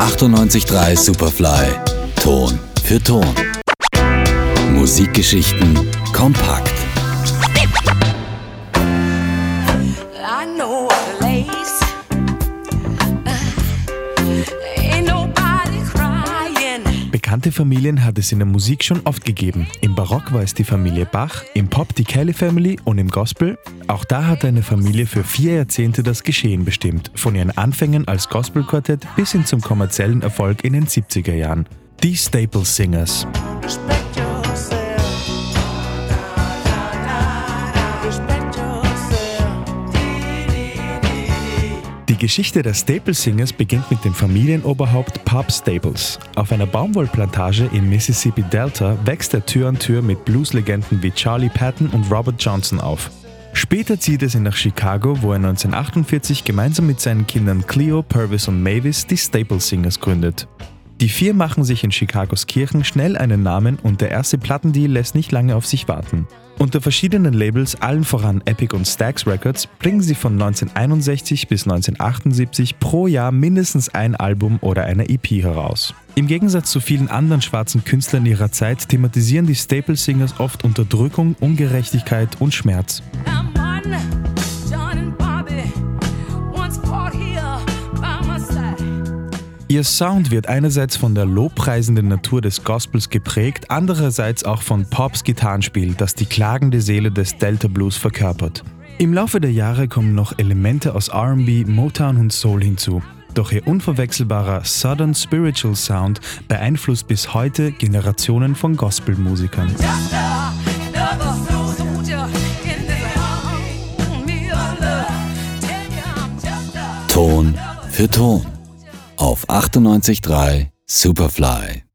98.3 Superfly. Ton für Ton. Musikgeschichten kompakt. I know Bekannte Familien hat es in der Musik schon oft gegeben. Im Barock war es die Familie Bach, im Pop die Kelly Family und im Gospel, auch da hat eine Familie für vier Jahrzehnte das Geschehen bestimmt. Von ihren Anfängen als Gospelquartett bis hin zum kommerziellen Erfolg in den 70er Jahren. Die Staple Singers. Respect Geschichte der Staple Singers beginnt mit dem Familienoberhaupt Pop Staples. Auf einer Baumwollplantage im Mississippi Delta wächst er Tür an Tür mit Blueslegenden wie Charlie Patton und Robert Johnson auf. Später zieht er sie nach Chicago, wo er 1948 gemeinsam mit seinen Kindern Cleo, Purvis und Mavis die Staple Singers gründet. Die vier machen sich in Chicagos Kirchen schnell einen Namen und der erste Plattendeal lässt nicht lange auf sich warten. Unter verschiedenen Labels, allen voran Epic und Stax Records, bringen sie von 1961 bis 1978 pro Jahr mindestens ein Album oder eine EP heraus. Im Gegensatz zu vielen anderen schwarzen Künstlern ihrer Zeit thematisieren die Staple Singers oft Unterdrückung, Ungerechtigkeit und Schmerz. Ihr Sound wird einerseits von der lobpreisenden Natur des Gospels geprägt, andererseits auch von Pops Gitarrenspiel, das die klagende Seele des Delta Blues verkörpert. Im Laufe der Jahre kommen noch Elemente aus RB, Motown und Soul hinzu. Doch ihr unverwechselbarer Southern Spiritual Sound beeinflusst bis heute Generationen von Gospelmusikern. Ton für Ton. Auf 98.3 Superfly.